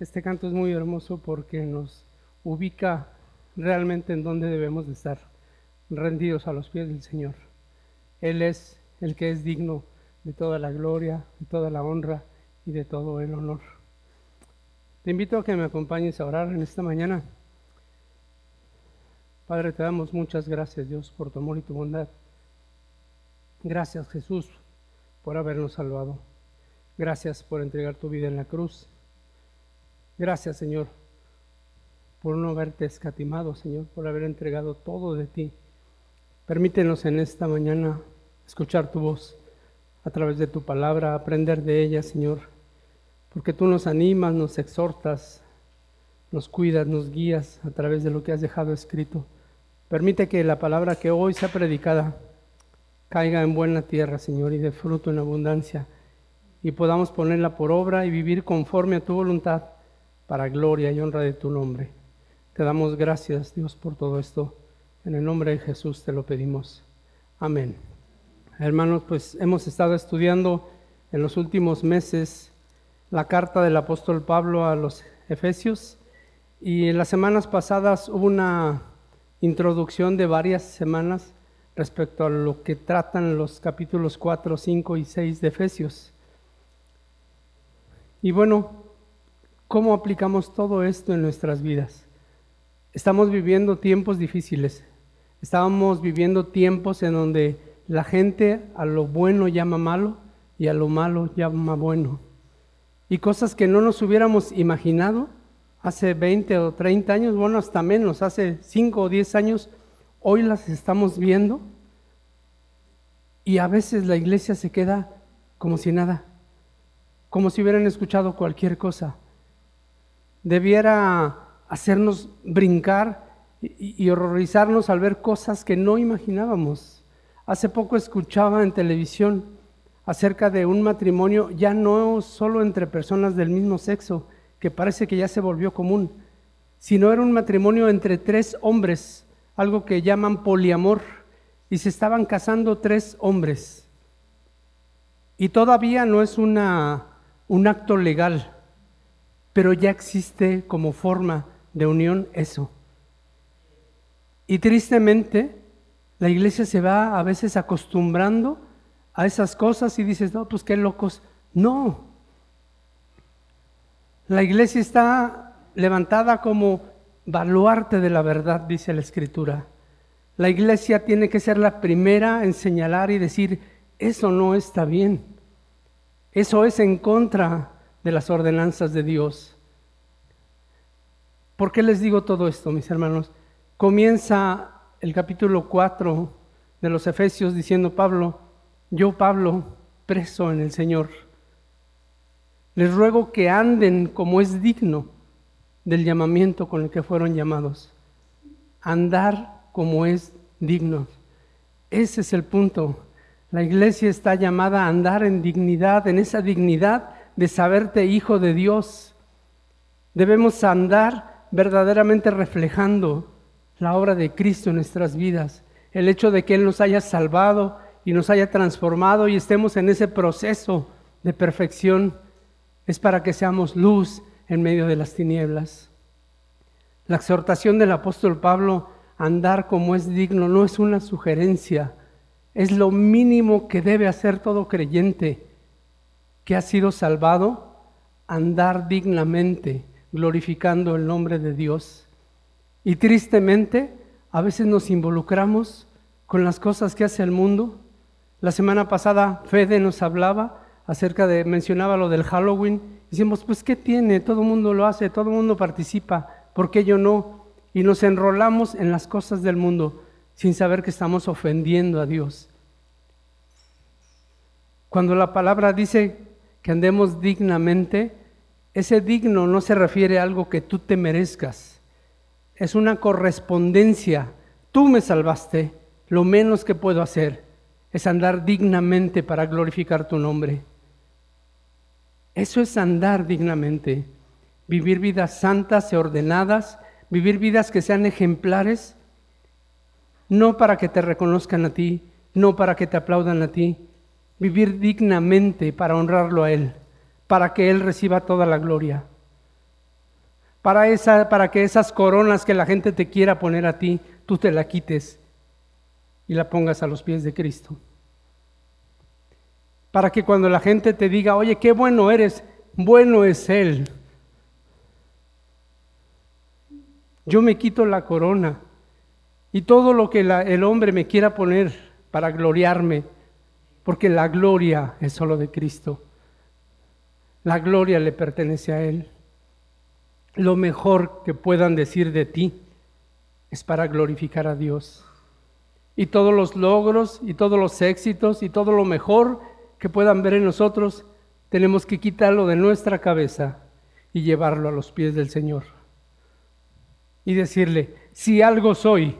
Este canto es muy hermoso porque nos ubica realmente en donde debemos de estar, rendidos a los pies del Señor. Él es el que es digno de toda la gloria, de toda la honra y de todo el honor. Te invito a que me acompañes a orar en esta mañana. Padre, te damos muchas gracias, Dios, por tu amor y tu bondad. Gracias, Jesús, por habernos salvado. Gracias por entregar tu vida en la cruz. Gracias, Señor, por no haberte escatimado, Señor, por haber entregado todo de ti. Permítenos en esta mañana escuchar tu voz a través de tu palabra, aprender de ella, Señor, porque tú nos animas, nos exhortas, nos cuidas, nos guías a través de lo que has dejado escrito. Permite que la palabra que hoy sea predicada caiga en buena tierra, Señor, y de fruto en abundancia, y podamos ponerla por obra y vivir conforme a tu voluntad para gloria y honra de tu nombre. Te damos gracias, Dios, por todo esto. En el nombre de Jesús te lo pedimos. Amén. Hermanos, pues hemos estado estudiando en los últimos meses la carta del apóstol Pablo a los Efesios y en las semanas pasadas hubo una introducción de varias semanas respecto a lo que tratan los capítulos 4, 5 y 6 de Efesios. Y bueno, ¿Cómo aplicamos todo esto en nuestras vidas? Estamos viviendo tiempos difíciles. Estábamos viviendo tiempos en donde la gente a lo bueno llama malo y a lo malo llama bueno. Y cosas que no nos hubiéramos imaginado hace 20 o 30 años, bueno, hasta menos, hace 5 o 10 años, hoy las estamos viendo. Y a veces la iglesia se queda como si nada, como si hubieran escuchado cualquier cosa debiera hacernos brincar y, horrorizarnos al ver cosas que no imaginábamos. Hace poco escuchaba en televisión acerca de un matrimonio ya no solo entre personas del mismo sexo, que parece que ya se volvió común, sino era un matrimonio entre tres hombres, algo que llaman poliamor, y se estaban casando tres hombres. Y todavía no es una, un acto legal, pero ya existe como forma de unión eso. Y tristemente, la iglesia se va a veces acostumbrando a esas cosas y dices, no, pues qué locos. No. La iglesia está levantada como baluarte de la verdad, dice la escritura. La iglesia tiene que ser la primera en señalar y decir, eso no está bien. Eso es en contra de las ordenanzas de Dios. ¿Por qué les digo todo esto, mis hermanos? Comienza el capítulo 4 de los Efesios diciendo Pablo, yo Pablo, preso en el Señor, les ruego que anden como es digno del llamamiento con el que fueron llamados. Andar como es digno. Ese es el punto. La iglesia está llamada a andar en dignidad, en esa dignidad de saberte hijo de Dios. Debemos andar verdaderamente reflejando la obra de Cristo en nuestras vidas, el hecho de que Él nos haya salvado y nos haya transformado y estemos en ese proceso de perfección, es para que seamos luz en medio de las tinieblas. La exhortación del apóstol Pablo, andar como es digno, no es una sugerencia, es lo mínimo que debe hacer todo creyente que ha sido salvado, andar dignamente, glorificando el nombre de Dios. Y tristemente, a veces nos involucramos con las cosas que hace el mundo. La semana pasada Fede nos hablaba acerca de, mencionaba lo del Halloween. Decimos, pues, ¿qué tiene? Todo el mundo lo hace, todo el mundo participa, ¿por qué yo no? Y nos enrolamos en las cosas del mundo sin saber que estamos ofendiendo a Dios. Cuando la palabra dice que andemos dignamente, ese digno no se refiere a algo que tú te merezcas, es una correspondencia. Tú me salvaste, lo menos que puedo hacer es andar dignamente para glorificar tu nombre. Eso es andar dignamente, vivir vidas santas y ordenadas, vivir vidas que sean ejemplares, no para que te reconozcan a ti, no para que te aplaudan a ti, vivir dignamente para honrarlo a Él, para que Él reciba toda la gloria. para, esa, para que esas coronas que la gente te quiera poner a ti, tú te la quites y la pongas a los pies de Cristo. Para que cuando la gente te diga, oye, qué bueno eres, bueno es Él. Yo me quito la corona y todo lo que el hombre me quiera poner para gloriarme, porque la gloria es solo de Cristo. La gloria le pertenece a Él. Lo mejor que puedan decir de ti es para glorificar a Dios. Y todos los logros y todos los éxitos y todo lo mejor que puedan ver en nosotros, tenemos que quitarlo de nuestra cabeza y llevarlo a los pies del Señor. Y decirle, si algo soy,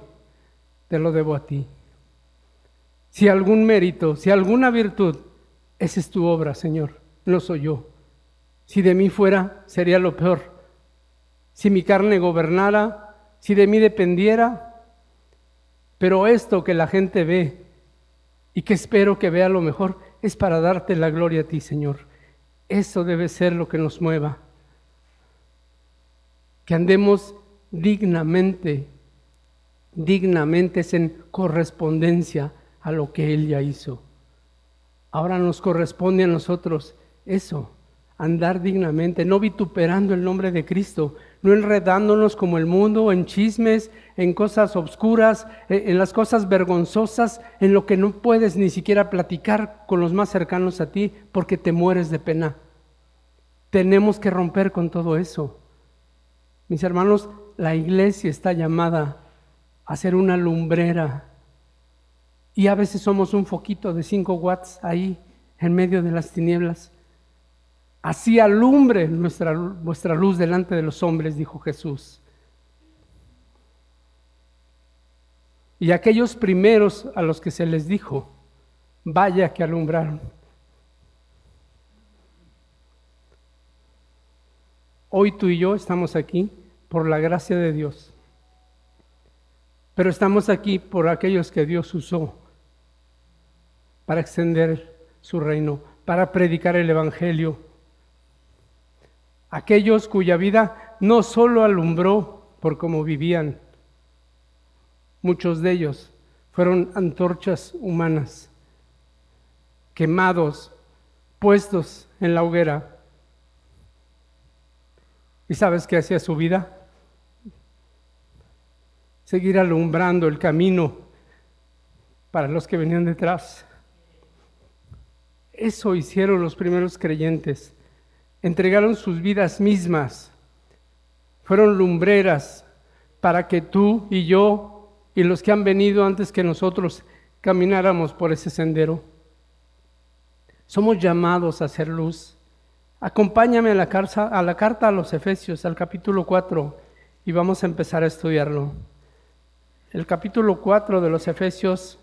te lo debo a ti. Si algún mérito, si alguna virtud, esa es tu obra, Señor, no soy yo. Si de mí fuera, sería lo peor. Si mi carne gobernara, si de mí dependiera, pero esto que la gente ve y que espero que vea lo mejor es para darte la gloria a ti, Señor. Eso debe ser lo que nos mueva. Que andemos dignamente, dignamente es en correspondencia a lo que Él ya hizo. Ahora nos corresponde a nosotros eso, andar dignamente, no vituperando el nombre de Cristo, no enredándonos como el mundo en chismes, en cosas obscuras, eh, en las cosas vergonzosas, en lo que no puedes ni siquiera platicar con los más cercanos a ti porque te mueres de pena. Tenemos que romper con todo eso. Mis hermanos, la iglesia está llamada a ser una lumbrera y a veces somos un foquito de 5 watts ahí en medio de las tinieblas. Así alumbre nuestra, vuestra luz delante de los hombres, dijo Jesús. Y aquellos primeros a los que se les dijo, vaya que alumbraron. Hoy tú y yo estamos aquí por la gracia de Dios, pero estamos aquí por aquellos que Dios usó para extender su reino, para predicar el Evangelio aquellos cuya vida no solo alumbró por cómo vivían, muchos de ellos fueron antorchas humanas, quemados, puestos en la hoguera. ¿Y sabes qué hacía su vida? Seguir alumbrando el camino para los que venían detrás. Eso hicieron los primeros creyentes entregaron sus vidas mismas, fueron lumbreras para que tú y yo y los que han venido antes que nosotros camináramos por ese sendero. Somos llamados a hacer luz. Acompáñame a la, carta, a la carta a los Efesios, al capítulo 4, y vamos a empezar a estudiarlo. El capítulo 4 de los Efesios,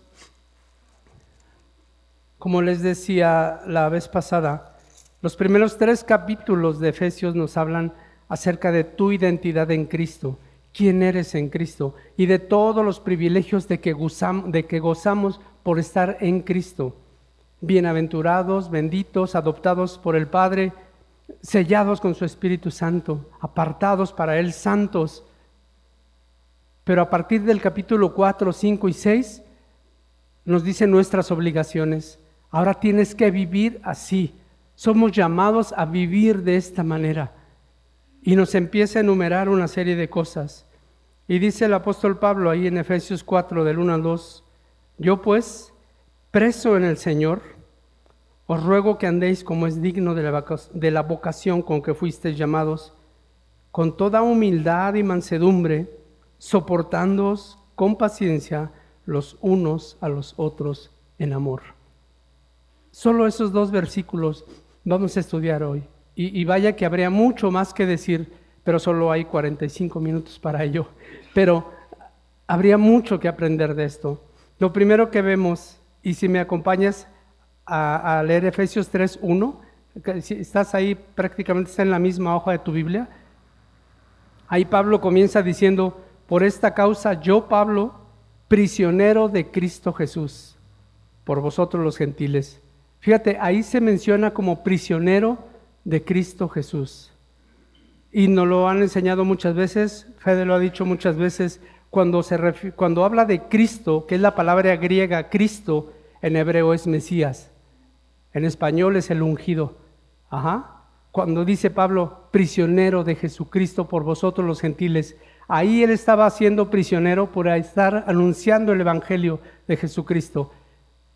como les decía la vez pasada, los primeros tres capítulos de Efesios nos hablan acerca de tu identidad en Cristo, quién eres en Cristo y de todos los privilegios de que, gozamos, por estar en Cristo. Bienaventurados, benditos, adoptados por el Padre, sellados con su Espíritu Santo, apartados para Él, santos. Pero a partir del capítulo 4, 5 y 6 nos dicen nuestras obligaciones. Ahora tienes que vivir así somos llamados a vivir de esta manera. Y nos empieza a enumerar una serie de cosas. Y dice el apóstol Pablo ahí en Efesios 4 del 1 al 2, yo pues, preso en el Señor, os ruego que andéis como es digno de la, vocación con que fuisteis llamados, con toda humildad y mansedumbre, soportándoos con paciencia los unos a los otros en amor. Solo esos dos versículos vamos a estudiar hoy. Y, vaya que habría mucho más que decir, pero solo hay 45 minutos para ello. Pero habría mucho que aprender de esto. Lo primero que vemos, y si me acompañas a, leer Efesios 3.1, si estás ahí prácticamente está en la misma hoja de tu Biblia, ahí Pablo comienza diciendo, por esta causa yo, Pablo, prisionero de Cristo Jesús, por vosotros los gentiles Fíjate, ahí se menciona como prisionero de Cristo Jesús. y nos lo han enseñado muchas veces, Fede lo ha dicho muchas veces, cuando, se cuando habla de Cristo, que es la palabra griega Cristo, en hebreo es Mesías, en español es el ungido. Ajá. Cuando dice Pablo, prisionero de Jesucristo por vosotros los gentiles, ahí él estaba siendo prisionero por estar anunciando el Evangelio de Jesucristo.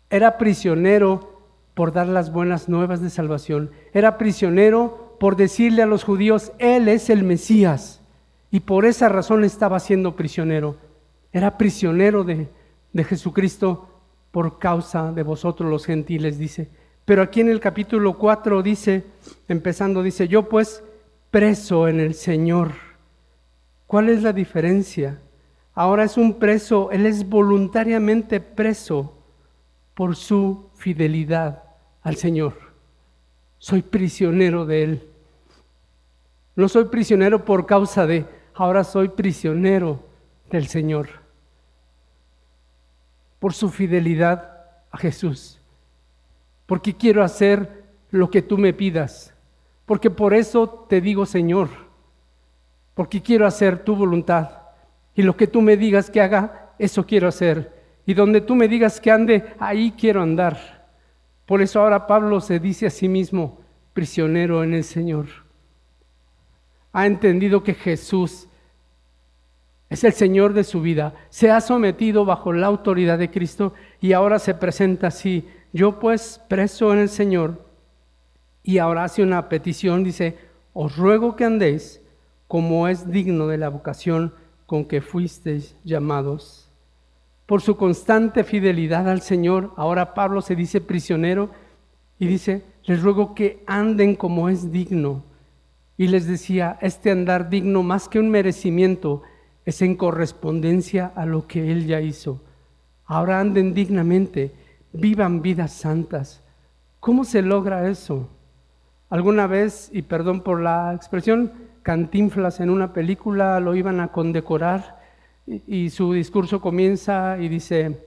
Era prisionero por dar las buenas nuevas de salvación. Era prisionero por decirle a los judíos, Él es el Mesías. Y por esa razón estaba siendo prisionero. Era prisionero de, de Jesucristo por causa de vosotros los gentiles, dice. Pero aquí en el capítulo 4 dice, empezando, dice, yo pues preso en el Señor. ¿Cuál es la diferencia? Ahora es un preso, él es voluntariamente preso por su fidelidad al Señor. Soy prisionero de Él. No soy prisionero por causa de, ahora soy prisionero del Señor. Por su fidelidad a Jesús. Porque quiero hacer lo que tú me pidas. Porque por eso te digo Señor. Porque quiero hacer tu voluntad. Y lo que tú me digas que haga, eso quiero hacer. Y donde tú me digas que ande, ahí quiero andar. Por eso ahora Pablo se dice a sí mismo prisionero en el Señor. Ha entendido que Jesús es el Señor de su vida. Se ha sometido bajo la autoridad de Cristo y ahora se presenta así. Yo pues preso en el Señor y ahora hace una petición, dice, os ruego que andéis como es digno de la vocación con que fuisteis llamados por su constante fidelidad al Señor. Ahora Pablo se dice prisionero y dice, les ruego que anden como es digno. Y les decía, este andar digno más que un merecimiento es en correspondencia a lo que Él ya hizo. Ahora anden dignamente, vivan vidas santas. ¿Cómo se logra eso? Alguna vez, y perdón por la expresión, cantinflas en una película lo iban a condecorar y su discurso comienza y dice,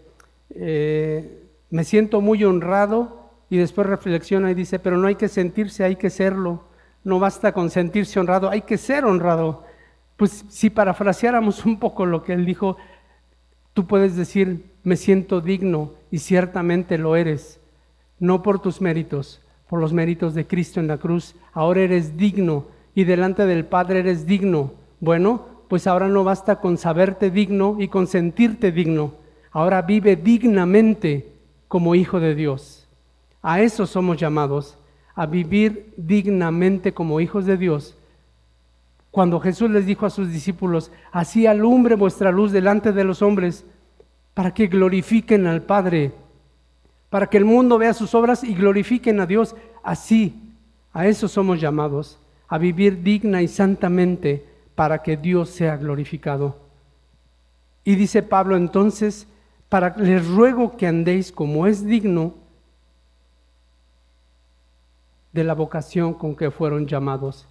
eh, me siento muy honrado y después reflexiona y dice, pero no hay que sentirse, hay que serlo. No basta con sentirse honrado, hay que ser honrado. Pues si parafraseáramos un poco lo que él dijo, tú puedes decir, me siento digno y ciertamente lo eres, no por tus méritos, por los méritos de Cristo en la cruz. Ahora eres digno y delante del Padre eres digno. Bueno, pues ahora no basta con saberte digno y con sentirte digno. Ahora vive dignamente como hijo de Dios. A eso somos llamados, a vivir dignamente como hijos de Dios. Cuando Jesús les dijo a sus discípulos, así alumbre vuestra luz delante de los hombres, para que glorifiquen al Padre, para que el mundo vea sus obras y glorifiquen a Dios. Así, a eso somos llamados, a vivir digna y santamente para que Dios sea glorificado. Y dice Pablo entonces, para les ruego que andéis como es digno de la vocación con que fueron llamados.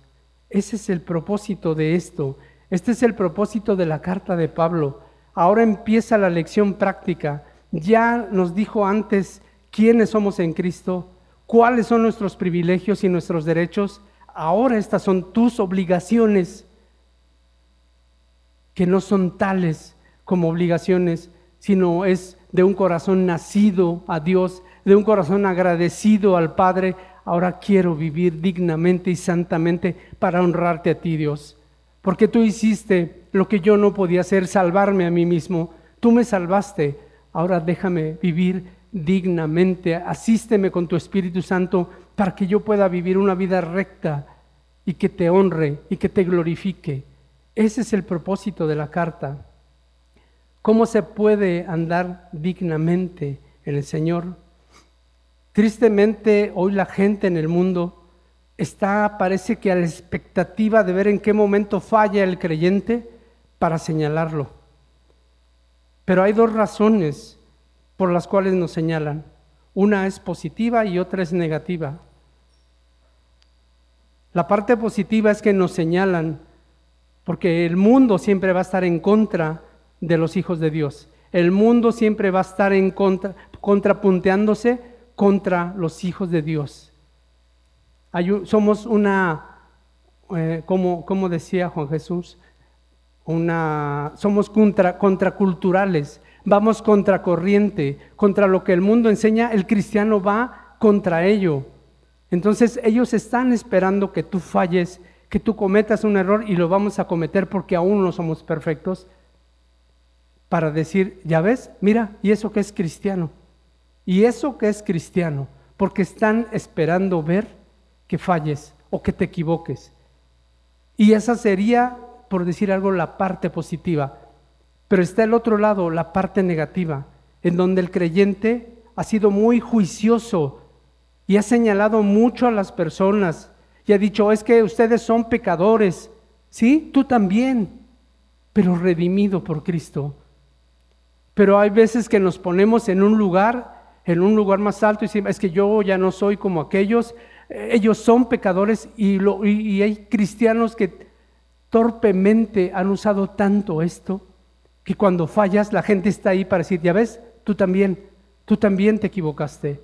Ese es el propósito de esto. Este es el propósito de la carta de Pablo. Ahora empieza la lección práctica. Ya nos dijo antes quiénes somos en Cristo, cuáles son nuestros privilegios y nuestros derechos. Ahora estas son tus obligaciones que no son tales como obligaciones, sino es de un corazón nacido a Dios, de un corazón agradecido al Padre. Ahora quiero vivir dignamente y santamente para honrarte a ti, Dios. Porque tú hiciste lo que yo no podía hacer, salvarme a mí mismo. Tú me salvaste. Ahora déjame vivir dignamente. Asísteme con tu Espíritu Santo para que yo pueda vivir una vida recta y que te honre y que te glorifique. Ese es el propósito de la carta. ¿Cómo se puede andar dignamente en el Señor? Tristemente, hoy la gente en el mundo está, parece que a la expectativa de ver en qué momento falla el creyente para señalarlo. Pero hay dos razones por las cuales nos señalan. Una es positiva y otra es negativa. La parte positiva es que nos señalan porque el mundo siempre va a estar en contra de los hijos de Dios. El mundo siempre va a estar en contra, contrapunteándose contra los hijos de Dios. somos una, eh, como, decía Juan Jesús, una, somos contra, contraculturales, vamos contracorriente, contra lo que el mundo enseña, el cristiano va contra ello. Entonces ellos están esperando que tú falles, que tú cometas un error y lo vamos a cometer porque aún no somos perfectos, para decir, ya ves, mira, y eso que es cristiano, y eso que es cristiano, porque están esperando ver que falles o que te equivoques. Y esa sería, por decir algo, la parte positiva. Pero está el otro lado, la parte negativa, en donde el creyente ha sido muy juicioso y ha señalado mucho a las personas y ha dicho, es que ustedes son pecadores, ¿sí? Tú también, pero redimido por Cristo. Pero hay veces que nos ponemos en un lugar, en un lugar más alto y decimos, es que yo ya no soy como aquellos, ellos son pecadores y, y hay cristianos que torpemente han usado tanto esto que cuando fallas la gente está ahí para decir, ya ves, tú también, tú también te equivocaste.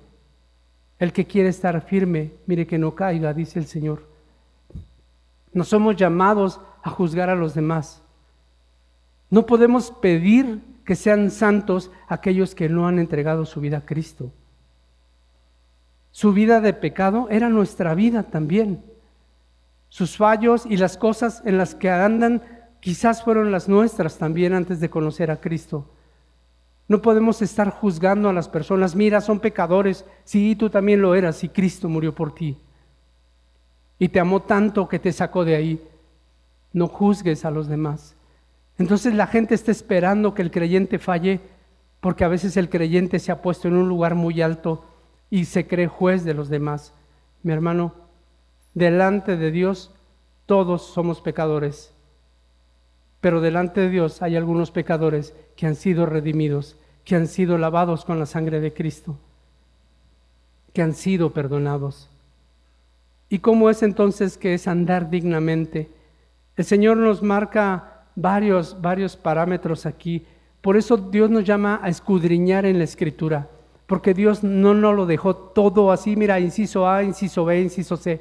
El que quiere estar firme, mire que no caiga, dice el Señor. No somos llamados a juzgar a los demás. No podemos pedir que sean santos aquellos que no han entregado su vida a Cristo. Su vida de pecado era nuestra vida también. Sus fallos y las cosas en las que andan quizás fueron las nuestras también antes de conocer a Cristo. No podemos estar juzgando a las personas, mira, son pecadores, sí, tú también lo eras y Cristo murió por ti. Y te amó tanto que te sacó de ahí. No juzgues a los demás. Entonces la gente está esperando que el creyente falle porque a veces el creyente se ha puesto en un lugar muy alto y se cree juez de los demás. Mi hermano, delante de Dios todos somos pecadores pero delante de Dios hay algunos pecadores que han sido redimidos, que han sido lavados con la sangre de Cristo, que han sido perdonados. ¿Y cómo es entonces que es andar dignamente? El Señor nos marca varios, varios parámetros aquí. Por eso Dios nos llama a escudriñar en la Escritura, porque Dios no nos lo dejó todo así, mira, inciso A, inciso B, inciso C.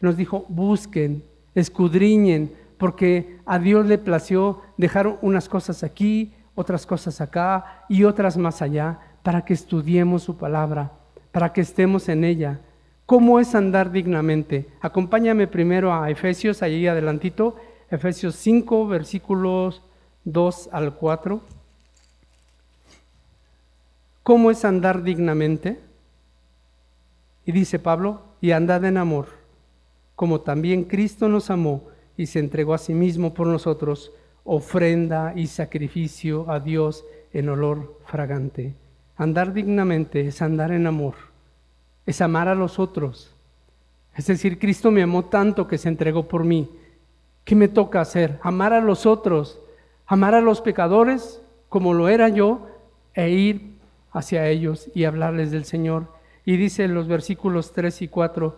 Nos dijo, busquen, escudriñen, porque a Dios le plació dejar unas cosas aquí, otras cosas acá y otras más allá, para que estudiemos su palabra, para que estemos en ella. ¿Cómo es andar dignamente? Acompáñame primero a Efesios, allí adelantito, Efesios 5, versículos 2 al 4. ¿Cómo es andar dignamente? Y dice Pablo, y andad en amor, como también Cristo nos amó y se entregó a sí mismo por nosotros, ofrenda y sacrificio a Dios en olor fragante. Andar dignamente es andar en amor, es amar a los otros. Es decir, Cristo me amó tanto que se entregó por mí. ¿Qué me toca hacer? Amar a los otros, amar a los pecadores como lo era yo e ir hacia ellos y hablarles del Señor. Y dice en los versículos 3 y 4,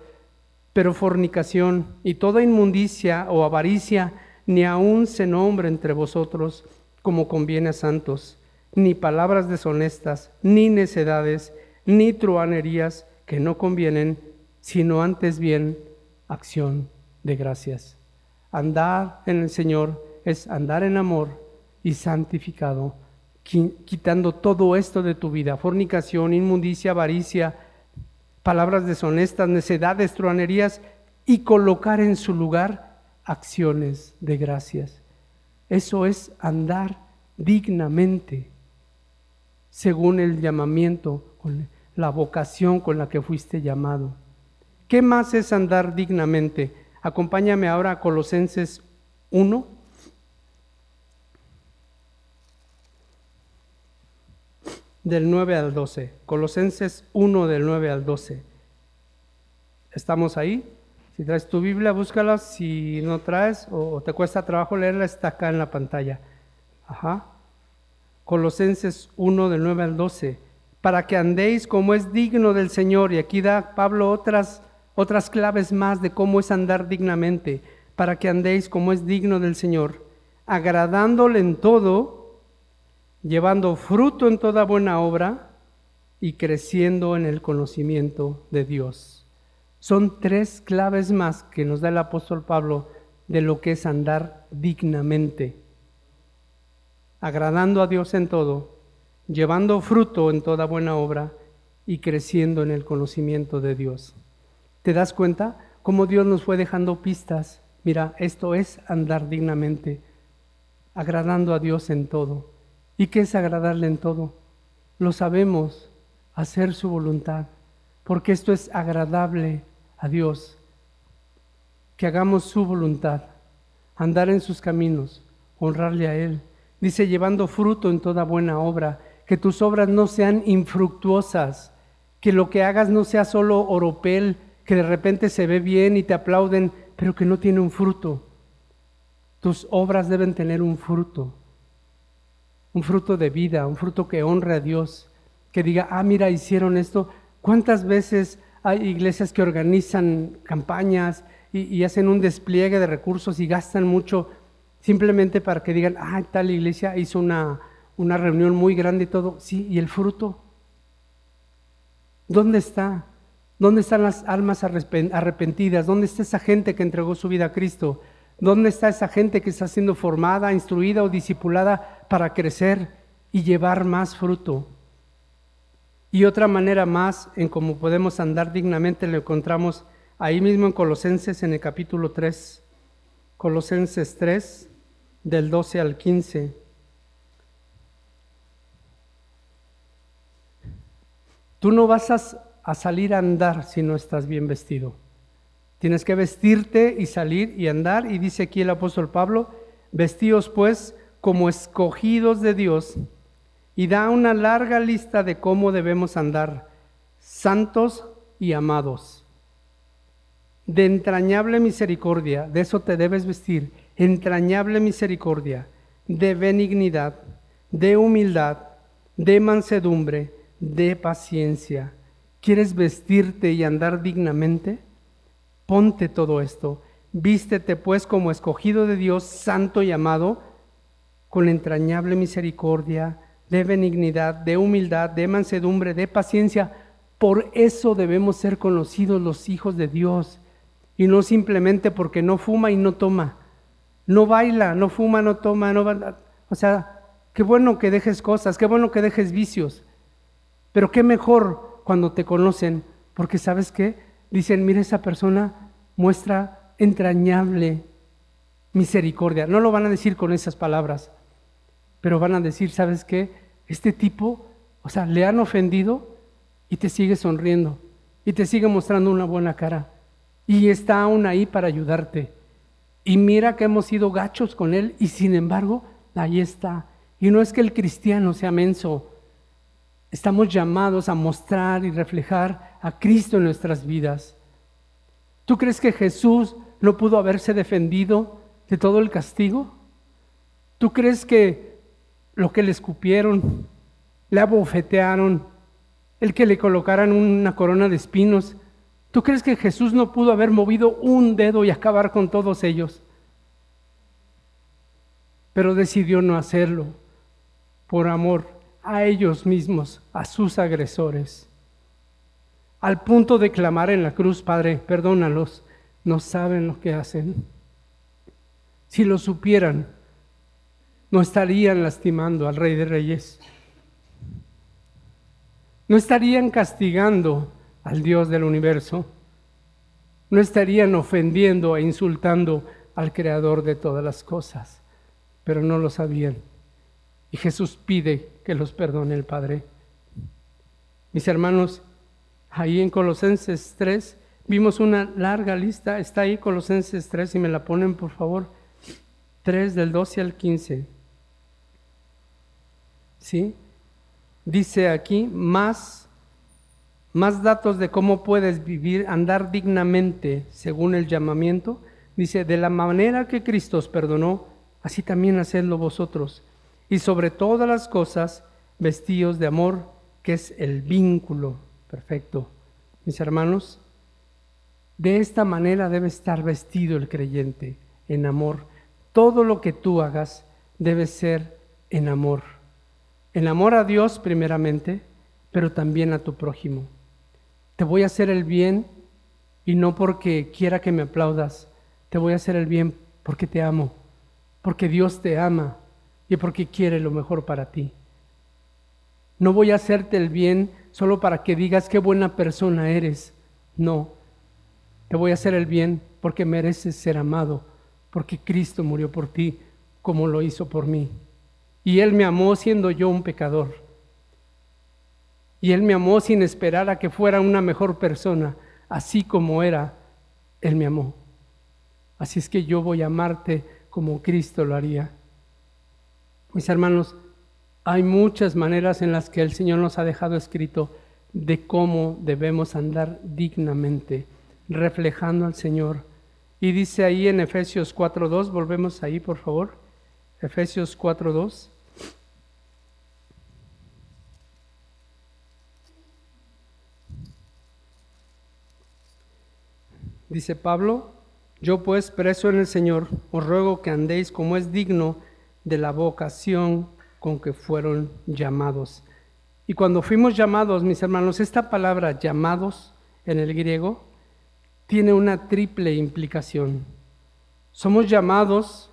pero fornicación y toda inmundicia o avaricia ni aun se nombre entre vosotros como conviene a santos, ni palabras deshonestas, ni necedades, ni truanerías que no convienen, sino antes bien acción de gracias. Andar en el Señor es andar en amor y santificado, quitando todo esto de tu vida, fornicación, inmundicia, avaricia, palabras deshonestas, necedades, truanerías y colocar en su lugar acciones de gracias. Eso es andar dignamente, según el llamamiento, con la vocación con la que fuiste llamado. ¿Qué más es andar dignamente? Acompáñame ahora a Colosenses 1, del 9 al 12. Colosenses 1 del 9 al 12. ¿Estamos ahí? Si traes tu Biblia, búscala. Si no traes o te cuesta trabajo leerla, está acá en la pantalla. Ajá. Colosenses 1 del 9 al 12. Para que andéis como es digno del Señor. Y aquí da Pablo otras, otras claves más de cómo es andar dignamente. Para que andéis como es digno del Señor. Agradándole en todo llevando fruto en toda buena obra y creciendo en el conocimiento de Dios. Son tres claves más que nos da el apóstol Pablo de lo que es andar dignamente, agradando a Dios en todo, llevando fruto en toda buena obra y creciendo en el conocimiento de Dios. ¿Te das cuenta cómo Dios nos fue dejando pistas? Mira, esto es andar dignamente, agradando a Dios en todo. ¿Y qué es agradarle en todo? Lo sabemos, hacer su voluntad, porque esto es agradable a Dios que hagamos su voluntad, andar en sus caminos, honrarle a Él. Dice, llevando fruto en toda buena obra, que tus obras no sean infructuosas, que lo que hagas no sea solo oropel, que de repente se ve bien y te aplauden, pero que no tiene un fruto. Tus obras deben tener un fruto, un fruto de vida, un fruto que honre a Dios, que diga, ah, mira, hicieron esto. ¿Cuántas veces hay iglesias que organizan campañas y, hacen un despliegue de recursos y gastan mucho simplemente para que digan, ah, tal iglesia hizo una, una reunión muy grande y todo. Sí, ¿y el fruto? ¿Dónde está? ¿Dónde están las almas arrepentidas? ¿Dónde está esa gente que entregó su vida a Cristo? ¿Dónde está esa gente que está siendo formada, instruida o discipulada para crecer y llevar más fruto? Y otra manera más en cómo podemos andar dignamente lo encontramos Ahí mismo en Colosenses, en el capítulo 3, Colosenses 3, del 12 al 15. Tú no vas a, salir a andar si no estás bien vestido. Tienes que vestirte y salir y andar. Y dice aquí el apóstol Pablo, vestíos pues como escogidos de Dios. Y da una larga lista de cómo debemos andar, santos y amados de entrañable misericordia, de eso te debes vestir, entrañable misericordia, de benignidad, de humildad, de mansedumbre, de paciencia. ¿Quieres vestirte y andar dignamente? Ponte todo esto. Vístete pues como escogido de Dios, santo y amado, con entrañable misericordia, de benignidad, de humildad, de mansedumbre, de paciencia. Por eso debemos ser conocidos los hijos de Dios. Y no simplemente porque no fuma y no toma, no baila, no fuma, no toma, no o sea, qué bueno que dejes cosas, qué bueno que dejes vicios, pero qué mejor cuando te conocen, porque sabes qué, dicen, mira esa persona muestra entrañable misericordia, no lo van a decir con esas palabras, pero van a decir, ¿sabes qué? Este tipo, o sea, le han ofendido y te sigue sonriendo y te sigue mostrando una buena cara y está aún ahí para ayudarte. Y mira que hemos sido gachos con Él y sin embargo, ahí está. Y no es que el cristiano sea menso, estamos llamados a mostrar y reflejar a Cristo en nuestras vidas. ¿Tú crees que Jesús no pudo haberse defendido de todo el castigo? ¿Tú crees que lo que le escupieron, le abofetearon, el que le colocaran una corona de espinos, ¿Tú crees que Jesús no pudo haber movido un dedo y acabar con todos ellos? Pero decidió no hacerlo por amor a ellos mismos, a sus agresores. Al punto de clamar en la cruz, Padre, perdónalos, no saben lo que hacen. Si lo supieran, no estarían lastimando al Rey de Reyes. No estarían castigando al Dios del universo, no estarían ofendiendo e insultando al Creador de todas las cosas, pero no lo sabían. Y Jesús pide que los perdone el Padre. Mis hermanos, ahí en Colosenses 3 vimos una larga lista, está ahí Colosenses 3, si me la ponen por favor, 3 del 12 al 15. ¿Sí? Dice aquí, más más datos de cómo puedes vivir, andar dignamente según el llamamiento. Dice, de la manera que Cristo os perdonó, así también hacedlo vosotros. Y sobre todas las cosas, vestidos de amor, que es el vínculo perfecto. Mis hermanos, de esta manera debe estar vestido el creyente, en amor. Todo lo que tú hagas debe ser en amor. En amor a Dios primeramente, pero también a tu prójimo. Te voy a hacer el bien y no porque quiera que me aplaudas. Te voy a hacer el bien porque te amo, porque Dios te ama y porque quiere lo mejor para ti. No voy a hacerte el bien solo para que digas qué buena persona eres. No, te voy a hacer el bien porque mereces ser amado, porque Cristo murió por ti como lo hizo por mí. Y Él me amó siendo yo un pecador. Y Él me amó sin esperar a que fuera una mejor persona, así como era, Él me amó. Así es que yo voy a amarte como Cristo lo haría. Mis hermanos, hay muchas maneras en las que el Señor nos ha dejado escrito de cómo debemos andar dignamente, reflejando al Señor. Y dice ahí en Efesios 4.2, volvemos ahí por favor, Efesios 4.2. Dice Pablo, yo pues preso en el Señor, os ruego que andéis como es digno de la vocación con que fueron llamados. Y cuando fuimos llamados, mis hermanos, esta palabra llamados en el griego tiene una triple implicación. Somos llamados,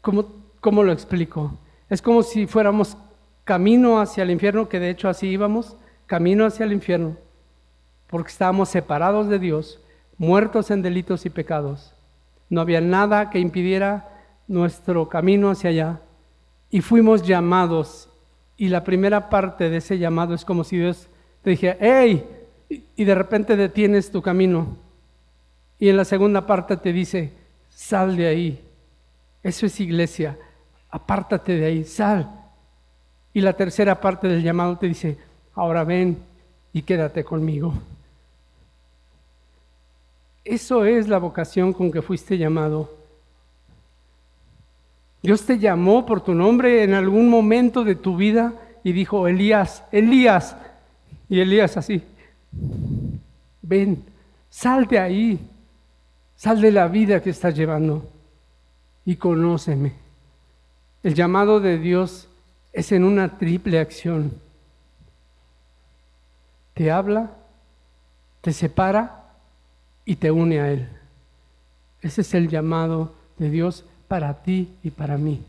¿cómo, cómo lo explico? Es como si fuéramos camino hacia el infierno, que de hecho así íbamos, camino hacia el infierno, porque estábamos separados de Dios, muertos en delitos y pecados. No había nada que impidiera nuestro camino hacia allá y fuimos llamados. Y la primera parte de ese llamado es como si Dios te dijera, ¡hey! Y de repente detienes tu camino. Y en la segunda parte te dice, sal de ahí. Eso es iglesia. Apártate de ahí, sal. Y la tercera parte del llamado te dice, ahora ven y quédate conmigo. Eso es la vocación con que fuiste llamado. Dios te llamó por tu nombre en algún momento de tu vida y dijo, Elías, Elías. Y Elías así, ven, sal de ahí, sal de la vida que estás llevando y conóceme. El llamado de Dios es en una triple acción. Te habla, te separa y te une a Él. Ese es el llamado de Dios para ti y para mí.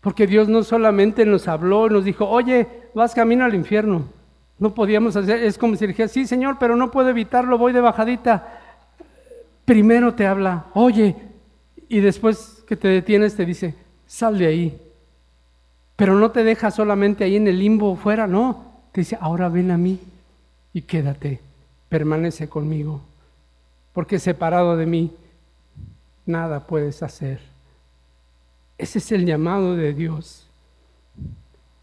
Porque Dios no solamente nos habló, nos dijo, oye, vas camino al infierno. No podíamos hacer, es como si dijera, sí, Señor, pero no puedo evitarlo, voy de bajadita. Primero te habla, oye, y después que te detienes te dice, sal de ahí. Pero no te deja solamente ahí en el limbo fuera, no. Te dice, ahora ven a mí y quédate, permanece conmigo. Porque separado de mí nada puedes hacer. Ese es el llamado de Dios.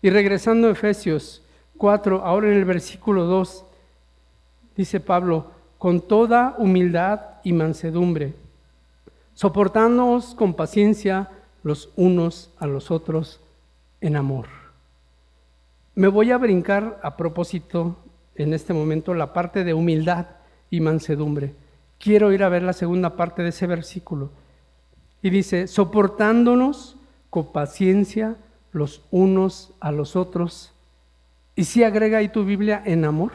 Y regresando a Efesios 4, ahora en el versículo 2, dice Pablo, con toda humildad y mansedumbre, soportándoos con paciencia los unos a los otros en amor. Me voy a brincar a propósito en este momento la parte de humildad y mansedumbre quiero ir a ver la segunda parte de ese versículo. Y dice, soportándonos con paciencia los unos a los otros. Y si agrega ahí tu Biblia en amor.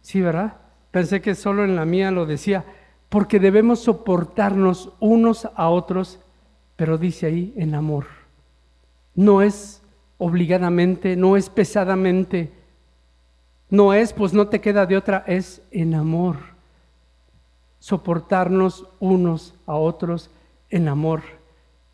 Sí, ¿verdad? Pensé que solo en la mía lo decía, porque debemos soportarnos unos a otros, pero dice ahí en amor. No es obligadamente, no es pesadamente, no es pues no te queda de otra, es en amor soportarnos unos a otros en amor.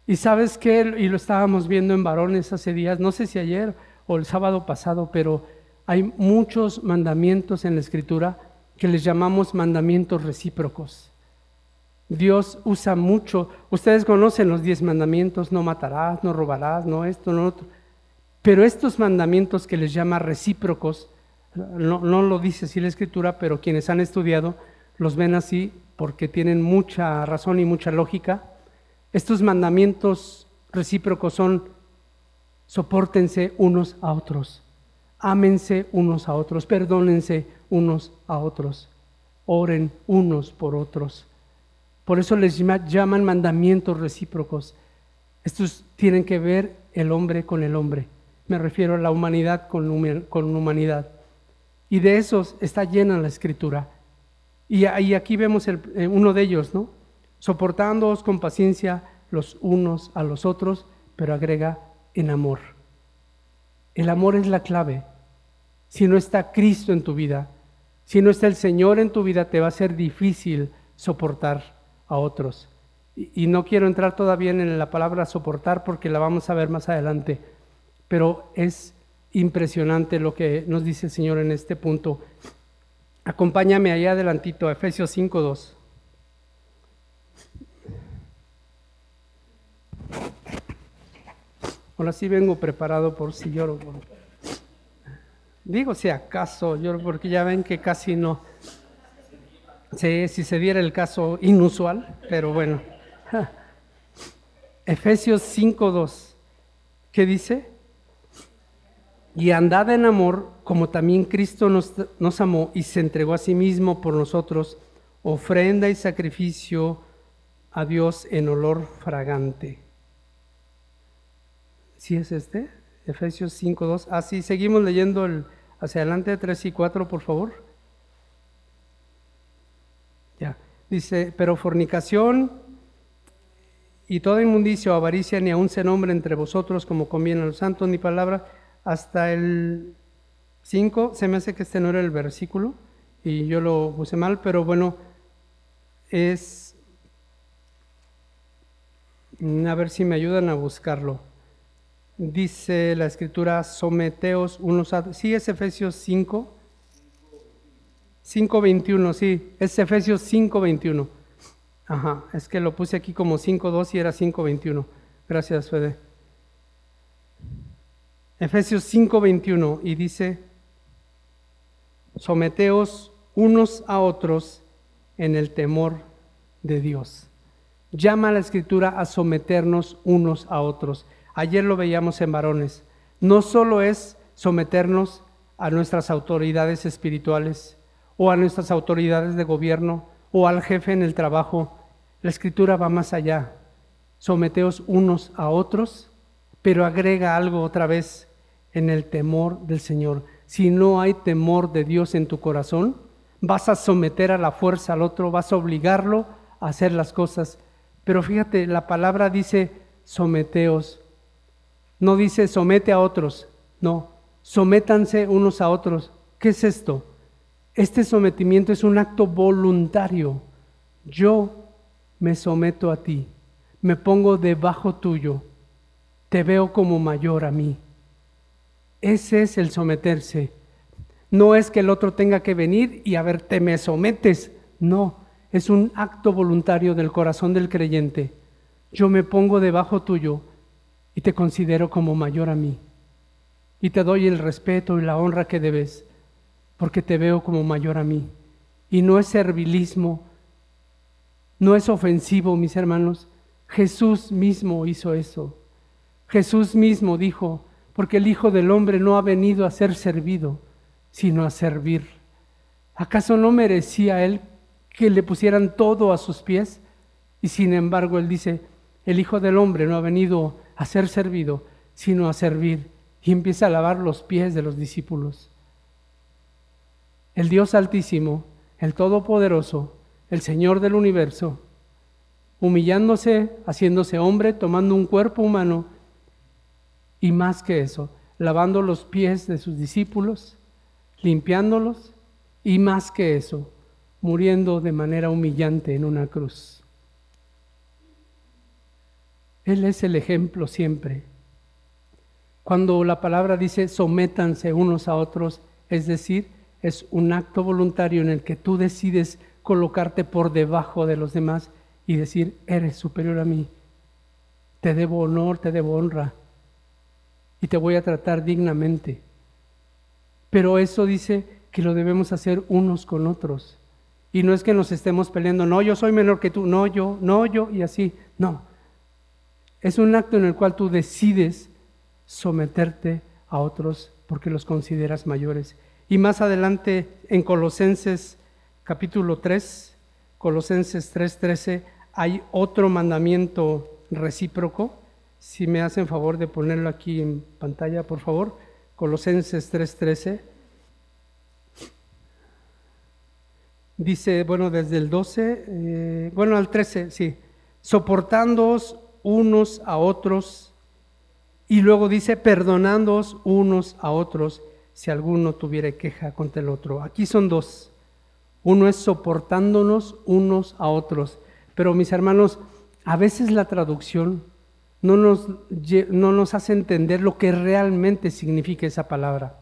Y sabes qué, y lo estábamos viendo en varones hace días, no sé si ayer o el sábado pasado, pero hay muchos mandamientos en la escritura que les llamamos mandamientos recíprocos. Dios usa mucho, ustedes conocen los diez mandamientos, no matarás, no robarás, no esto, no otro. Pero estos mandamientos que les llama recíprocos, no, lo dice así la escritura, pero quienes han estudiado, los ven así porque tienen mucha razón y mucha lógica. Estos mandamientos recíprocos son soportense unos a otros, ámense unos a otros, perdónense unos a otros, oren unos por otros. Por eso les llaman mandamientos recíprocos. Estos tienen que ver el hombre con el hombre. Me refiero a la humanidad con, con humanidad. Y de esos está llena la escritura. Y, aquí vemos eh, uno de ellos, ¿no? soportándoos con paciencia los unos a los otros, pero agrega en amor. El amor es la clave. Si no está Cristo en tu vida, si no está el Señor en tu vida, te va a ser difícil soportar a otros. Y, no quiero entrar todavía en la palabra soportar porque la vamos a ver más adelante, pero es impresionante lo que nos dice el Señor en este punto. Acompáñame allá adelantito a Efesios 5.2. Ahora sí vengo preparado por si lloro. Digo si acaso lloro porque ya ven que casi no. Sí, si se diera el caso inusual, pero bueno. Efesios 5.2. ¿Qué dice? Y andad en amor como también Cristo nos, amó y se entregó a sí mismo por nosotros, ofrenda y sacrificio a Dios en olor fragante. ¿Sí es este? Efesios 5, 2. Ah, sí, seguimos leyendo el, hacia adelante 3 y 4, por favor. Ya. Dice, pero fornicación y toda inmundicia o avaricia ni aun se nombre entre vosotros como conviene a los santos, ni palabra. Hasta el 5, se me hace que este no era el versículo y yo lo puse mal, pero bueno, es... A ver si me ayudan a buscarlo dice la escritura, someteos unos a... Sí, es Efesios 5. 5.21, sí, es Efesios 5.21. Ajá, es que lo puse aquí como 5.2 y era 5.21. Gracias, Fede. Efesios 5.21 y dice, someteos unos a otros en el temor de Dios. Llama a la escritura a someternos unos a otros. Ayer lo veíamos en varones. No solo es someternos a nuestras autoridades espirituales o a nuestras autoridades de gobierno o al jefe en el trabajo. La escritura va más allá. Someteos unos a otros, pero agrega algo otra vez en el temor del Señor. Si no hay temor de Dios en tu corazón, vas a someter a la fuerza al otro, vas a obligarlo a hacer las cosas. Pero fíjate, la palabra dice someteos no dice somete a otros, no, sométanse unos a otros. ¿Qué es esto? Este sometimiento es un acto voluntario. Yo me someto a ti, me pongo debajo tuyo, te veo como mayor a mí. Ese es el someterse. No es que el otro tenga que venir y a ver, te me sometes. No, es un acto voluntario del corazón del creyente. Yo me pongo debajo tuyo, y te considero como mayor a mí. Y te doy el respeto y la honra que debes, porque te veo como mayor a mí. Y no es servilismo, no es ofensivo, mis hermanos. Jesús mismo hizo eso. Jesús mismo dijo, porque el Hijo del Hombre no ha venido a ser servido, sino a servir. ¿Acaso no merecía él que le pusieran todo a sus pies? Y sin embargo él dice, el Hijo del Hombre no ha venido a ser servido, sino a servir. Y empieza a lavar los pies de los discípulos. El Dios Altísimo, el Todopoderoso, el Señor del universo, humillándose, haciéndose hombre, tomando un cuerpo humano y más que eso, lavando los pies de sus discípulos, limpiándolos y más que eso, muriendo de manera humillante en una cruz. Él es el ejemplo siempre. Cuando la palabra dice sométanse unos a otros, es decir, es un acto voluntario en el que tú decides colocarte por debajo de los demás y decir, eres superior a mí, te debo honor, te debo honra y te voy a tratar dignamente. Pero eso dice que lo debemos hacer unos con otros. Y no es que nos estemos peleando, no, yo soy menor que tú, no, yo, no, yo, y así. No, es un acto en el cual tú decides someterte a otros porque los consideras mayores. Y más adelante en Colosenses capítulo 3, Colosenses 3:13, hay otro mandamiento recíproco. Si me hacen favor de ponerlo aquí en pantalla, por favor. Colosenses 3:13. dice, bueno, desde el 12, eh, bueno, al 13, sí, soportándoos unos a otros, y luego dice, perdonándoos unos a otros, si alguno tuviera queja contra el otro. Aquí son dos. Uno es soportándonos unos a otros. Pero mis hermanos, a veces la traducción no nos, no nos hace entender lo que realmente significa esa palabra.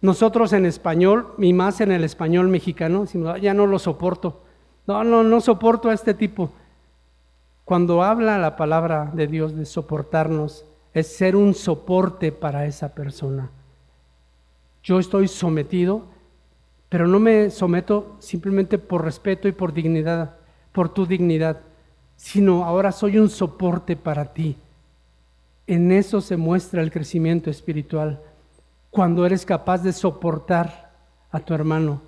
Nosotros en español, y más en el español mexicano, decimos, ya no lo soporto. No, no, no soporto a este tipo. Cuando habla la palabra de Dios de soportarnos, es ser un soporte para esa persona. Yo estoy sometido, pero no me someto simplemente por respeto y por dignidad, por tu dignidad sino ahora soy un soporte para ti. En eso se muestra el crecimiento espiritual, cuando eres capaz de soportar a tu hermano.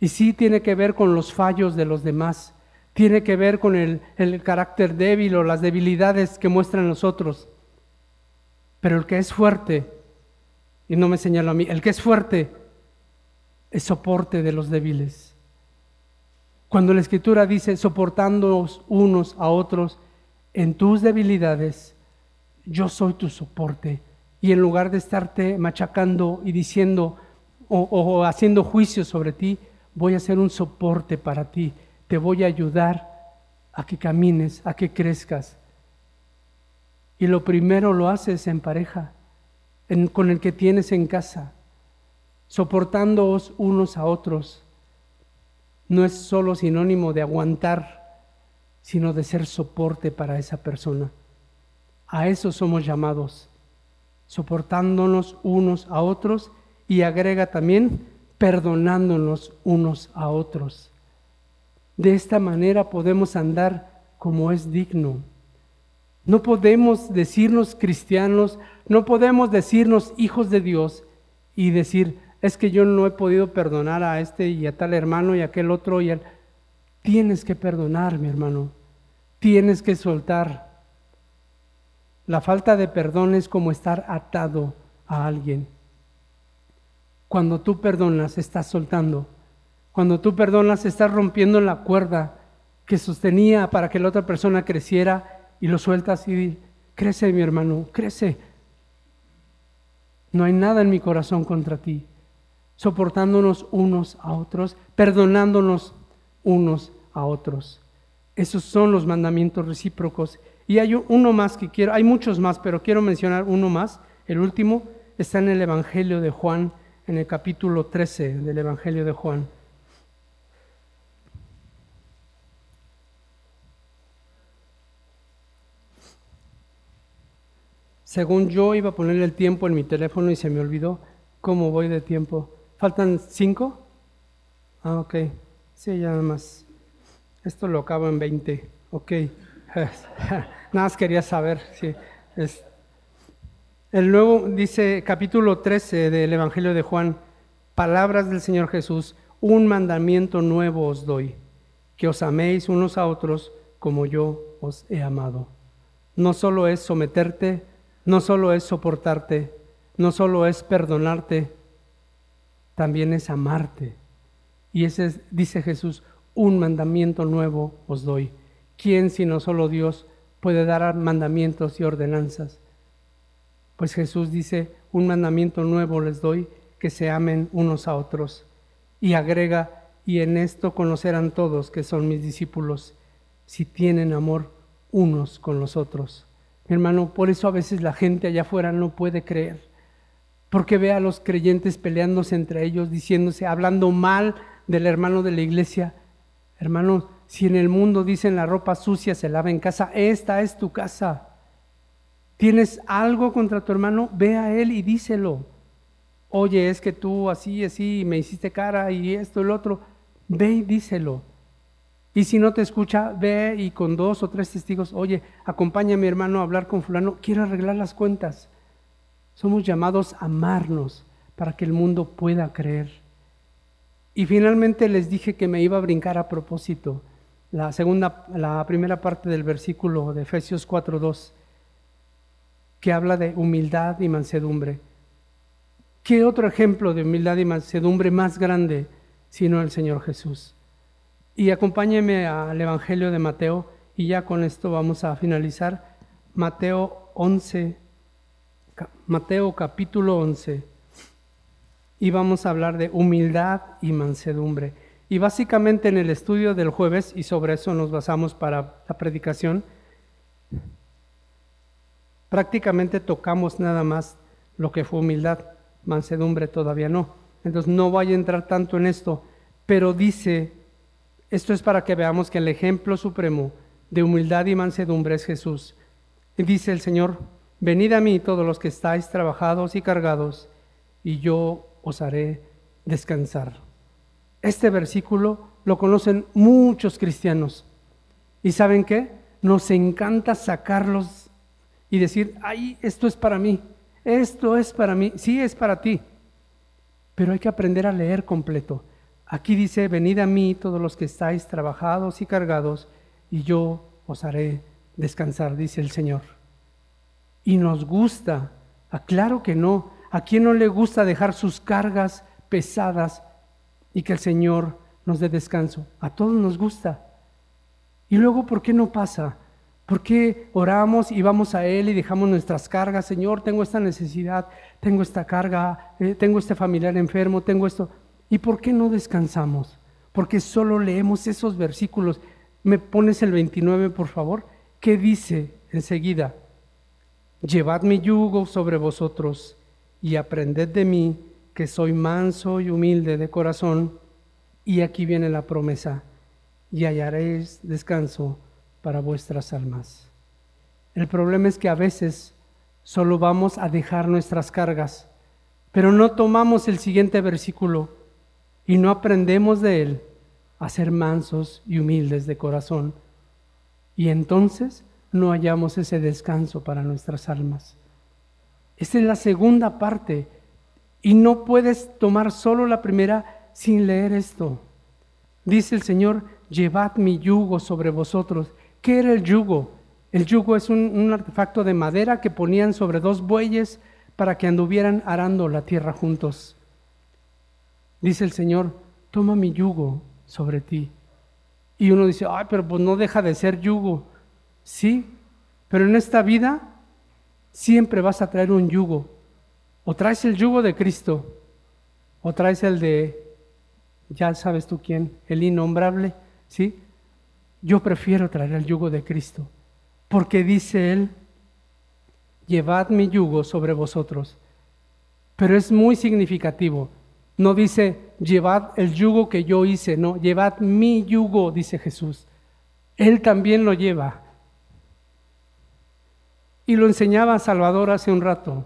Y sí tiene que ver con los fallos de los demás, tiene que ver con el, carácter débil o las debilidades que muestran nosotros. Pero el que es fuerte, y no me señalo a mí, el que es fuerte es soporte de los débiles. Cuando la escritura dice, soportándoos unos a otros en tus debilidades, yo soy tu soporte. Y en lugar de estarte machacando y diciendo o, haciendo juicio sobre ti, voy a ser un soporte para ti. Te voy a ayudar a que camines, a que crezcas. Y lo primero lo haces en pareja, con el que tienes en casa, soportándoos unos a otros no es solo sinónimo de aguantar, sino de ser soporte para esa persona. A eso somos llamados, soportándonos unos a otros y agrega también perdonándonos unos a otros. De esta manera podemos andar como es digno. No podemos decirnos cristianos, no podemos decirnos hijos de Dios y decir, es que yo no he podido perdonar a este y a tal hermano y a aquel otro y al... Tienes que perdonar, mi hermano. Tienes que soltar. La falta de perdón es como estar atado a alguien. Cuando tú perdonas, estás soltando. Cuando tú perdonas, estás rompiendo la cuerda que sostenía para que la otra persona creciera y lo sueltas y crece, mi hermano, crece. No hay nada en mi corazón contra ti soportándonos unos a otros, perdonándonos unos a otros. Esos son los mandamientos recíprocos. Y hay uno más que quiero, hay muchos más, pero quiero mencionar uno más. El último está en el Evangelio de Juan, en el capítulo 13 del Evangelio de Juan. Según yo iba a ponerle el tiempo en mi teléfono y se me olvidó cómo voy de tiempo. ¿Faltan cinco? Ah, ok. Sí, ya nada más. Esto lo acabo en 20. Ok. nada más quería saber. Sí. El nuevo dice, capítulo 13 del Evangelio de Juan, palabras del Señor Jesús, un mandamiento nuevo os doy, que os améis unos a otros como yo os he amado. No solo es someterte, no solo es soportarte, no solo es perdonarte, también es amarte. Y ese es, dice Jesús, un mandamiento nuevo os doy. ¿Quién sino solo Dios puede dar mandamientos y ordenanzas? Pues Jesús dice, un mandamiento nuevo les doy, que se amen unos a otros. Y agrega, y en esto conocerán todos que son mis discípulos, si tienen amor unos con los otros. hermano, por eso a veces la gente allá afuera no puede creer porque ve a los creyentes peleándose entre ellos, diciéndose, hablando mal del hermano de la iglesia. Hermano, si en el mundo dicen la ropa sucia se lava en casa, esta es tu casa. ¿Tienes algo contra tu hermano? Ve a él y díselo. Oye, es que tú así, así, me hiciste cara y esto lo otro. Ve y díselo. Y si no te escucha, ve y con dos o tres testigos, oye, acompaña a mi hermano a hablar con fulano, quiero arreglar las cuentas. Somos llamados a amarnos para que el mundo pueda creer. Y finalmente les dije que me iba a brincar a propósito la segunda, la primera parte del versículo de Efesios 4:2, que habla de humildad y mansedumbre. ¿Qué otro ejemplo de humildad y mansedumbre más grande sino el Señor Jesús. Y acompáñeme al Evangelio de Mateo y ya con esto vamos a finalizar. Mateo 11, Mateo capítulo 11. Y vamos a hablar de humildad y mansedumbre. Y básicamente en el estudio del jueves, y sobre eso nos basamos para la predicación, prácticamente tocamos nada más lo que fue humildad, mansedumbre todavía no. Entonces no voy a entrar tanto en esto, pero dice, esto es para que veamos que el ejemplo supremo de humildad y mansedumbre es Jesús. Y dice el Señor, venid a mí todos los que estáis trabajados y cargados, y yo os haré descansar. Este versículo lo conocen muchos cristianos. ¿Y saben qué? Nos encanta sacarlos y decir, ay, esto es para mí, esto es para mí, sí es para ti, pero hay que aprender a leer completo. Aquí dice, venid a mí todos los que estáis trabajados y cargados, y yo os haré descansar, dice el Señor. Y nos gusta, aclaro que no, ¿a quién no le gusta dejar sus cargas pesadas y que el Señor nos dé descanso? A todos nos gusta. Y luego, ¿por qué no pasa? ¿Por qué oramos y vamos a Él y dejamos nuestras cargas? Señor, tengo esta necesidad, tengo esta carga, eh, tengo este familiar enfermo, tengo esto. ¿Y por qué no descansamos? Porque solo leemos esos versículos. ¿Me pones el 29, por favor? ¿Qué dice enseguida? Llevad mi yugo sobre vosotros y aprended de mí, que soy manso y humilde de corazón. Y aquí viene la promesa, y hallaréis descanso para vuestras almas. El problema es que a veces solo vamos a dejar nuestras cargas, pero no tomamos el siguiente versículo y no aprendemos de él a ser mansos y humildes de corazón. Y entonces no hallamos ese descanso para nuestras almas. Esta es la segunda parte y no puedes tomar solo la primera sin leer esto. Dice el Señor, llevad mi yugo sobre vosotros ¿Qué era el yugo? El yugo es un, artefacto de madera que ponían sobre dos bueyes para que anduvieran arando la tierra juntos. Dice el Señor, toma mi yugo sobre ti. Y uno dice, ay, pero pues no deja de ser yugo. Sí, pero en esta vida siempre vas a traer un yugo. O traes el yugo de Cristo, o traes el de, ya sabes tú quién, el innombrable, ¿sí? Yo prefiero traer el yugo de Cristo, porque dice Él, llevad mi yugo sobre vosotros. Pero es muy significativo. No dice, llevad el yugo que yo hice, no, llevad mi yugo, dice Jesús. Él también lo lleva. Y lo enseñaba Salvador hace un rato.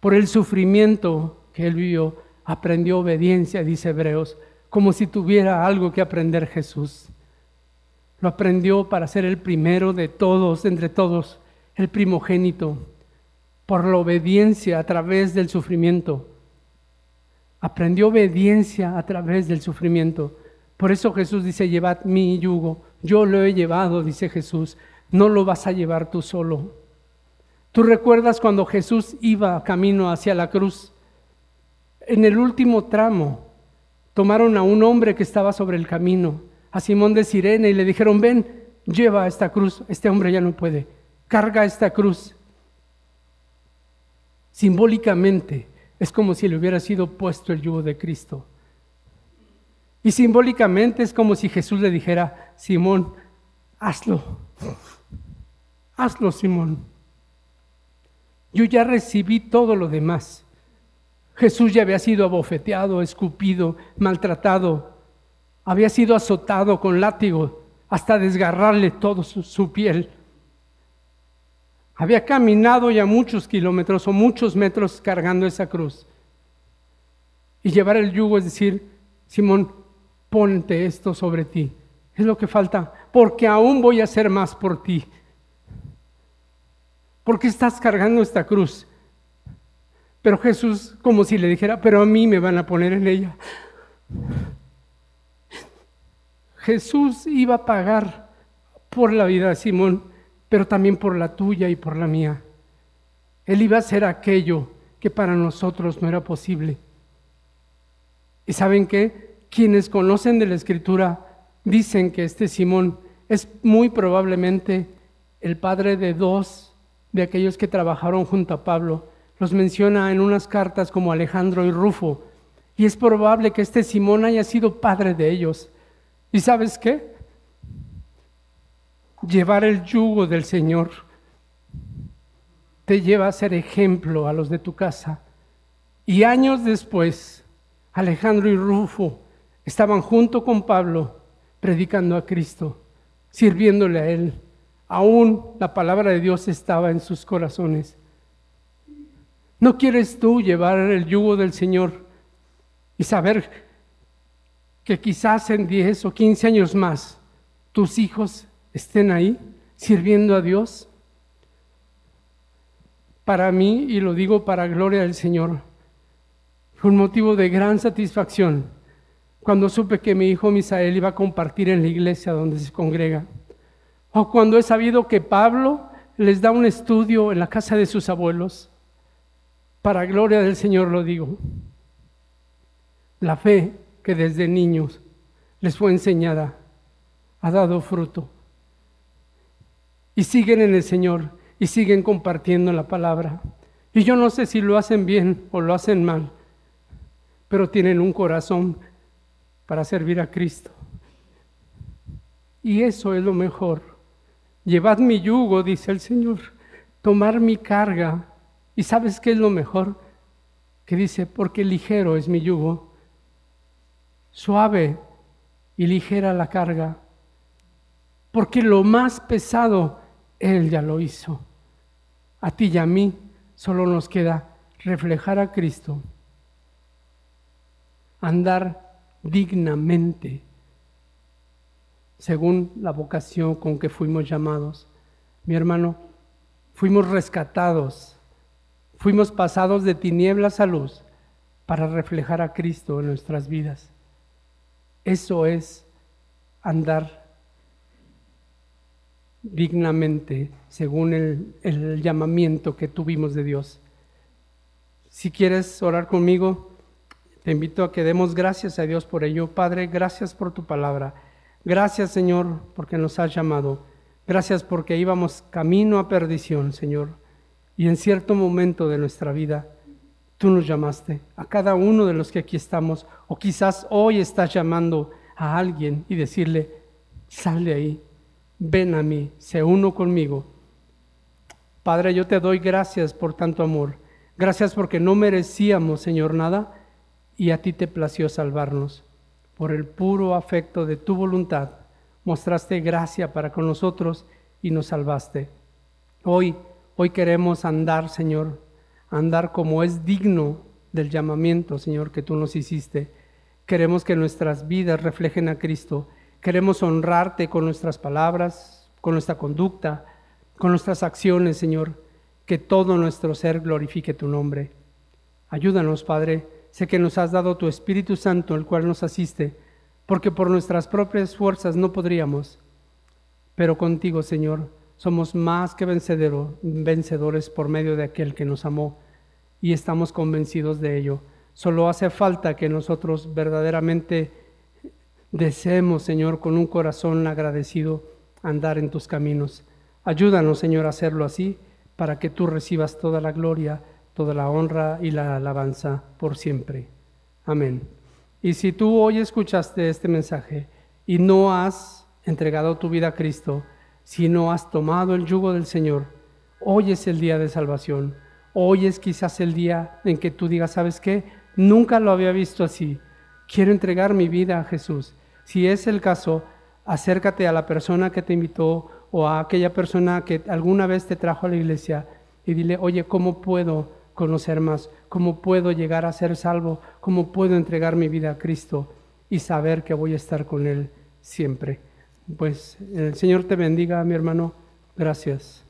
Por el sufrimiento que él vivió, aprendió obediencia, dice Hebreos, como si tuviera algo que aprender Jesús. Lo aprendió para ser el primero de todos, entre todos, el primogénito, por la obediencia a través del sufrimiento. Aprendió obediencia a través del sufrimiento. Por eso Jesús dice, llevad mi yugo. Yo lo he llevado, dice Jesús. No lo vas a llevar tú solo. ¿Tú recuerdas cuando Jesús iba camino hacia la cruz? En el último tramo tomaron a un hombre que estaba sobre el camino a Simón de Sirene y le dijeron, ven, lleva esta cruz, este hombre ya no puede, carga esta cruz. Simbólicamente es como si le hubiera sido puesto el yugo de Cristo. Y simbólicamente es como si Jesús le dijera, Simón, hazlo, hazlo Simón. Yo ya recibí todo lo demás. Jesús ya había sido abofeteado, escupido, maltratado, había sido azotado con látigo hasta desgarrarle todo su, piel. Había caminado ya muchos kilómetros o muchos metros cargando esa cruz. Y llevar el yugo es decir, Simón, ponte esto sobre ti. Es lo que falta, porque aún voy a hacer más por ti. Porque estás cargando esta cruz. Pero Jesús, como si le dijera, pero a mí me van a poner en ella. Jesús iba a pagar por la vida de Simón, pero también por la tuya y por la mía. Él iba a hacer aquello que para nosotros no era posible. Y saben que quienes conocen de la escritura dicen que este Simón es muy probablemente el padre de dos de aquellos que trabajaron junto a Pablo. Los menciona en unas cartas como Alejandro y Rufo. Y es probable que este Simón haya sido padre de ellos. ¿Y sabes qué? Llevar el yugo del Señor te lleva a ser ejemplo a los de tu casa. Y años después, Alejandro y Rufo estaban junto con Pablo predicando a Cristo, sirviéndole a Él. Aún la palabra de Dios estaba en sus corazones. ¿No quieres tú llevar el yugo del Señor y saber que quizás en 10 o 15 años más tus hijos estén ahí sirviendo a Dios? Para mí, y lo digo para gloria del Señor, fue un motivo de gran satisfacción cuando supe que mi hijo Misael iba a compartir en la iglesia donde se congrega, o cuando he sabido que Pablo les da un estudio en la casa de sus abuelos. Para gloria del Señor lo digo. La fe que desde niños les fue enseñada ha dado fruto. Y siguen en el Señor y siguen compartiendo la palabra. Y yo no sé si lo hacen bien o lo hacen mal, pero tienen un corazón para servir a Cristo. Y eso es lo mejor. Llevad mi yugo, dice el Señor, tomar mi carga. ¿Y sabes qué es lo mejor? Que dice, porque ligero es mi yugo, suave y ligera la carga, porque lo más pesado Él ya lo hizo. A ti y a mí solo nos queda reflejar a Cristo, andar dignamente, según la vocación con que fuimos llamados. Mi hermano, fuimos rescatados, fuimos pasados de tinieblas a luz para reflejar a Cristo en nuestras vidas. Eso es andar dignamente según el, el, llamamiento que tuvimos de Dios. Si quieres orar conmigo, te invito a que demos gracias a Dios por ello. Padre, gracias por tu palabra. Gracias, Señor, porque nos has llamado. Gracias porque íbamos camino a perdición, Señor. Y en cierto momento de nuestra vida, tú nos llamaste a cada uno de los que aquí estamos. O quizás hoy estás llamando a alguien y decirle, sal de ahí, ven a mí, se uno conmigo. Padre, yo te doy gracias por tanto amor. Gracias porque no merecíamos, Señor, nada y a ti te plació salvarnos. Por el puro afecto de tu voluntad, mostraste gracia para con nosotros y nos salvaste. Hoy, hoy queremos andar, Señor, andar como es digno del llamamiento, Señor, que tú nos hiciste. Queremos que nuestras vidas reflejen a Cristo. Queremos honrarte con nuestras palabras, con nuestra conducta, con nuestras acciones, Señor. Que todo nuestro ser glorifique tu nombre. Ayúdanos, Padre sé que nos has dado tu Espíritu Santo, el cual nos asiste, porque por nuestras propias fuerzas no podríamos. Pero contigo, Señor, somos más que vencedores por medio de aquel que nos amó y estamos convencidos de ello. Solo hace falta que nosotros verdaderamente deseemos, Señor, con un corazón agradecido, andar en tus caminos. Ayúdanos, Señor, a hacerlo así, para que tú recibas toda la gloria toda la honra y la alabanza por siempre. Amén. Y si tú hoy escuchaste este mensaje y no has entregado tu vida a Cristo, si no has tomado el yugo del Señor, hoy es el día de salvación. Hoy es quizás el día en que tú digas, ¿sabes qué? Nunca lo había visto así. Quiero entregar mi vida a Jesús. Si es el caso, acércate a la persona que te invitó o a aquella persona que alguna vez te trajo a la iglesia y dile, oye, ¿cómo puedo conocer más, cómo puedo llegar a ser salvo, cómo puedo entregar mi vida a Cristo y saber que voy a estar con Él siempre. Pues el Señor te bendiga, mi hermano. Gracias.